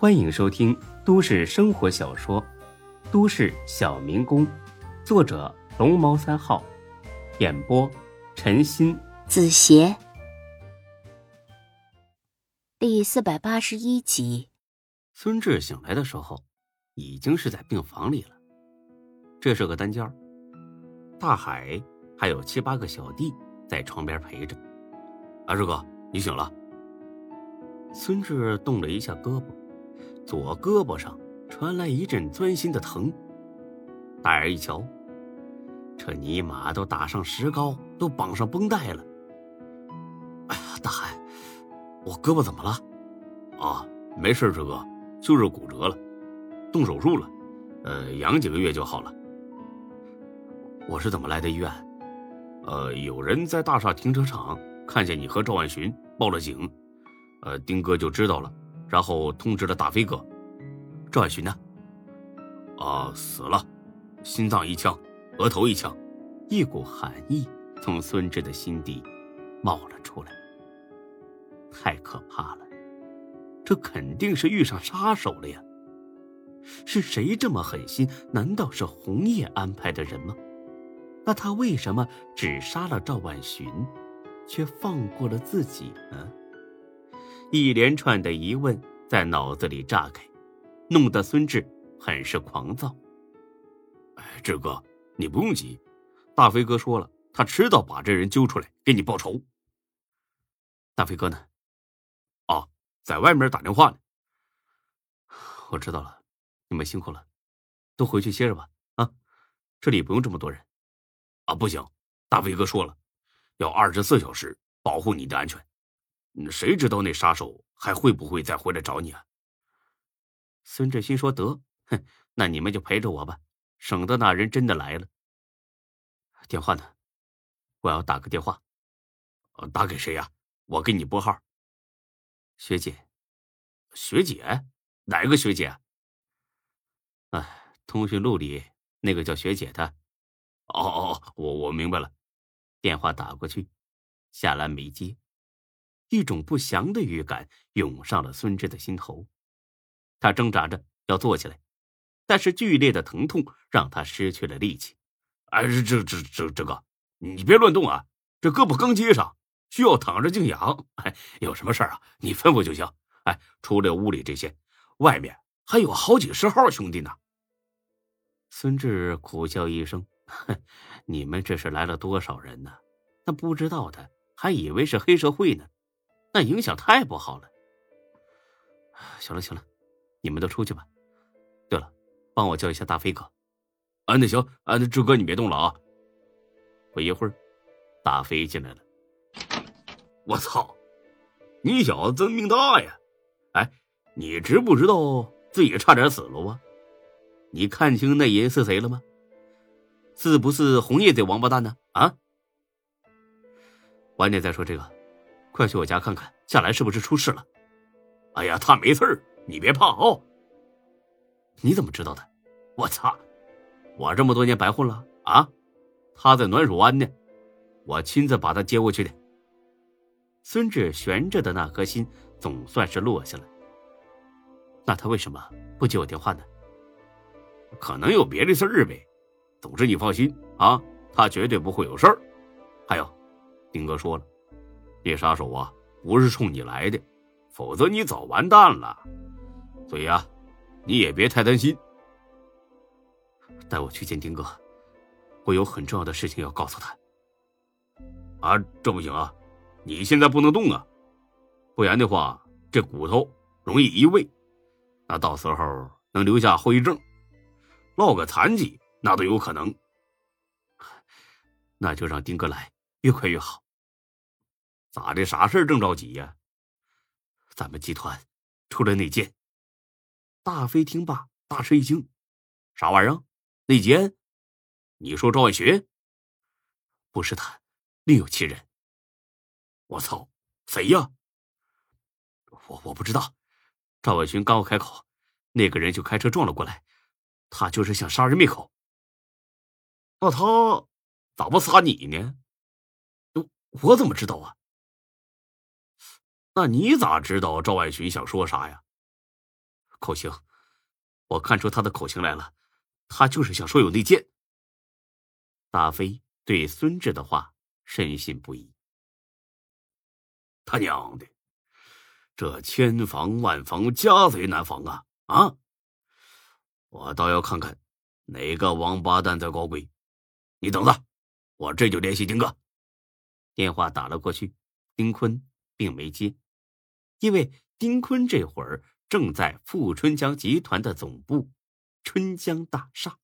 欢迎收听都市生活小说《都市小民工》，作者龙猫三号，演播陈鑫、子邪，第四百八十一集。孙志醒来的时候，已经是在病房里了。这是个单间大海还有七八个小弟在床边陪着。阿志哥，你醒了。孙志动了一下胳膊，左胳膊上传来一阵钻心的疼。大眼一瞧，这尼玛都打上石膏，都绑上绷带了。哎呀，大海，我胳膊怎么了？啊，没事，志哥，就是骨折了，动手术了，呃，养几个月就好了。我是怎么来的医院？呃，有人在大厦停车场看见你和赵万寻，报了警。呃，丁哥就知道了，然后通知了大飞哥。赵万寻呢？啊，死了，心脏一枪，额头一枪。一股寒意从孙志的心底冒了出来。太可怕了，这肯定是遇上杀手了呀！是谁这么狠心？难道是红叶安排的人吗？那他为什么只杀了赵万寻，却放过了自己呢？一连串的疑问在脑子里炸开，弄得孙志很是狂躁。哎，志哥，你不用急，大飞哥说了，他迟早把这人揪出来给你报仇。大飞哥呢？哦，在外面打电话呢。我知道了，你们辛苦了，都回去歇着吧。啊，这里不用这么多人。啊，不行，大飞哥说了，要二十四小时保护你的安全。谁知道那杀手还会不会再回来找你啊？孙志新说：“得，哼，那你们就陪着我吧，省得那人真的来了。电话呢？我要打个电话。打给谁呀？我给你拨号。学姐，学姐，哪个学姐？哎，通讯录里那个叫学姐的。哦哦，我我明白了。电话打过去，夏兰没接。一种不祥的预感涌上了孙志的心头，他挣扎着要坐起来，但是剧烈的疼痛让他失去了力气。哎，这这这这个，你别乱动啊！这胳膊刚接上，需要躺着静养。哎，有什么事啊？你吩咐就行。哎，除了屋里这些，外面还有好几十号兄弟呢。孙志苦笑一声：“哼，你们这是来了多少人呢？那不知道的还以为是黑社会呢。”那影响太不好了。行 了行了，你们都出去吧。对了，帮我叫一下大飞哥。啊，那行，啊，那志哥你别动了啊。不一会儿，大飞进来了。我操，你小子真命大呀！哎，你知不知道自己差点死了啊？你看清那人是谁了吗？是不是红叶这王八蛋呢？啊？晚点再说这个。快去我家看看，夏兰是不是出事了？哎呀，他没事儿你别怕哦。你怎么知道的？我操！我这么多年白混了啊！他在暖水湾呢，我亲自把他接过去的。孙志悬着的那颗心总算是落下了。那他为什么不接我电话呢？可能有别的事儿呗。总之你放心啊，他绝对不会有事儿。还有，丁哥说了。那杀手啊，不是冲你来的，否则你早完蛋了。所以啊，你也别太担心。带我去见丁哥，我有很重要的事情要告诉他。啊，这不行啊，你现在不能动啊，不然的话，这骨头容易移位，那到时候能留下后遗症，落个残疾那都有可能。那就让丁哥来，越快越好。咋的？啥事这么着急呀？咱们集团出了内奸。大飞听罢，大吃一惊：“啥玩意儿？内奸？你说赵万学？不是他，另有其人。我操，谁呀？我我不知道。赵万寻刚要开口，那个人就开车撞了过来。他就是想杀人灭口。那他咋不杀你呢？我怎么知道啊？那你咋知道赵万寻想说啥呀？口型，我看出他的口型来了，他就是想说有内奸。大飞对孙志的话深信不疑。他娘的，这千防万防，家贼难防啊！啊，我倒要看看哪个王八蛋在搞鬼。你等着，我这就联系丁哥。电话打了过去，丁坤并没接，因为丁坤这会儿正在富春江集团的总部——春江大厦。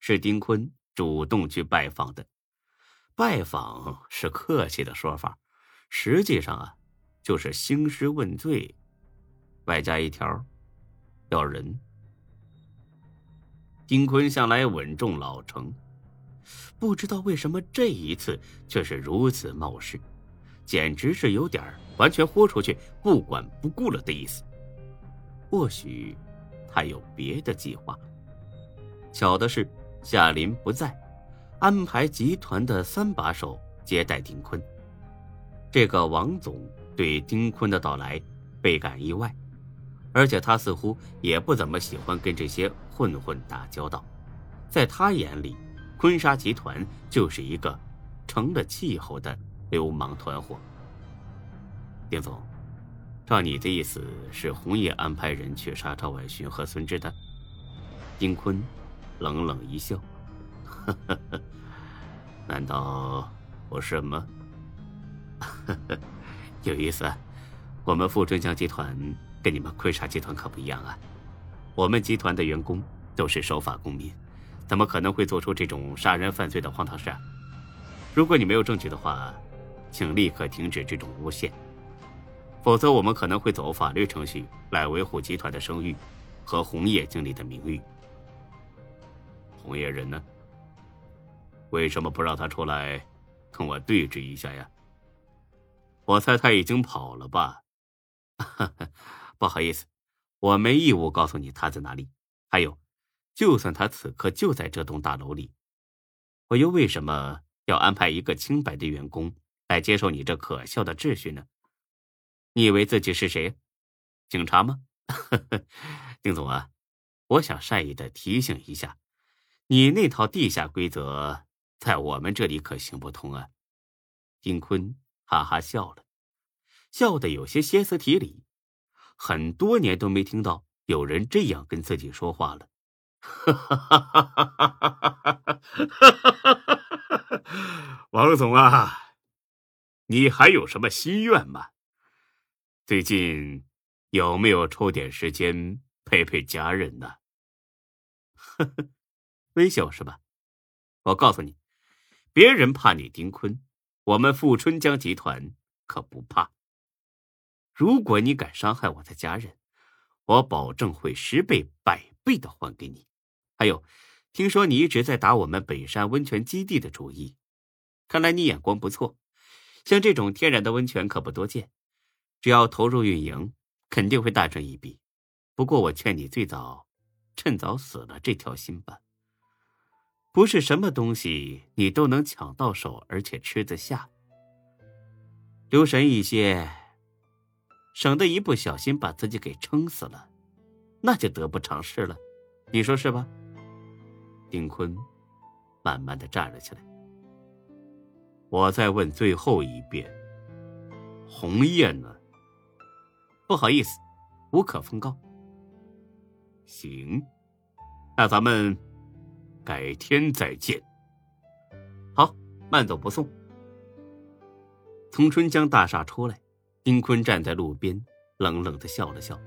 是丁坤主动去拜访的，拜访是客气的说法，实际上啊，就是兴师问罪，外加一条，要人。丁坤向来稳重老成，不知道为什么这一次却是如此冒失，简直是有点完全豁出去不管不顾了的意思。或许他有别的计划。巧的是。夏林不在，安排集团的三把手接待丁坤。这个王总对丁坤的到来倍感意外，而且他似乎也不怎么喜欢跟这些混混打交道。在他眼里，坤沙集团就是一个成了气候的流氓团伙。丁总，照你的意思，是红叶安排人去杀赵万勋和孙志的？丁坤。冷冷一笑，呵呵，难道不是吗？呵呵，有意思。我们富春江集团跟你们坤沙集团可不一样啊。我们集团的员工都是守法公民，怎么可能会做出这种杀人犯罪的荒唐事啊？如果你没有证据的话，请立刻停止这种诬陷，否则我们可能会走法律程序来维护集团的声誉和红叶经理的名誉。红叶人呢？为什么不让他出来跟我对峙一下呀？我猜他已经跑了吧？不好意思，我没义务告诉你他在哪里。还有，就算他此刻就在这栋大楼里，我又为什么要安排一个清白的员工来接受你这可笑的秩序呢？你以为自己是谁？警察吗？丁总啊，我想善意的提醒一下。你那套地下规则在我们这里可行不通啊！丁坤哈哈笑了，笑得有些歇斯底里，很多年都没听到有人这样跟自己说话了。王总啊，你还有什么心愿吗？最近有没有抽点时间陪陪家人呢？呵呵。微笑是吧？我告诉你，别人怕你丁坤，我们富春江集团可不怕。如果你敢伤害我的家人，我保证会十倍百倍的还给你。还有，听说你一直在打我们北山温泉基地的主意，看来你眼光不错。像这种天然的温泉可不多见，只要投入运营，肯定会大赚一笔。不过我劝你最早，趁早死了这条心吧。不是什么东西你都能抢到手，而且吃得下。留神一些，省得一不小心把自己给撑死了，那就得不偿失了。你说是吧？丁坤慢慢的站了起来。我再问最后一遍，红叶呢？不好意思，无可奉告。行，那咱们。改天再见。好，慢走不送。从春江大厦出来，丁坤站在路边，冷冷的笑了笑。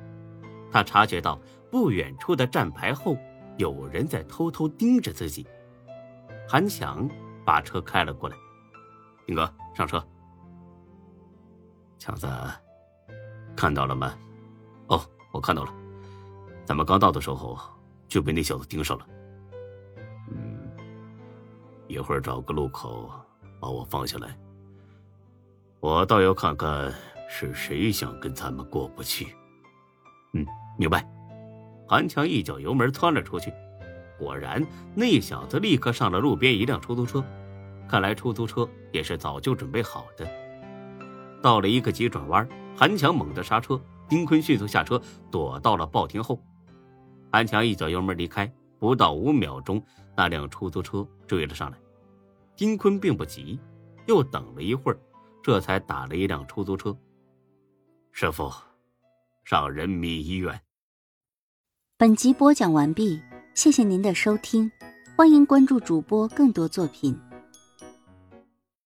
他察觉到不远处的站牌后有人在偷偷盯着自己。韩强把车开了过来，丁哥上车。强子，看到了吗？哦，我看到了。咱们刚到的时候就被那小子盯上了。嗯一会儿找个路口把我放下来，我倒要看看是谁想跟咱们过不去。嗯，明白。韩强一脚油门窜了出去，果然那小子立刻上了路边一辆出租车，看来出租车也是早就准备好的。到了一个急转弯，韩强猛地刹车，丁坤迅速下车，躲到了报亭后。韩强一脚油门离开，不到五秒钟，那辆出租车追了上来。丁坤并不急，又等了一会儿，这才打了一辆出租车。师傅，上人民医院。本集播讲完毕，谢谢您的收听，欢迎关注主播更多作品。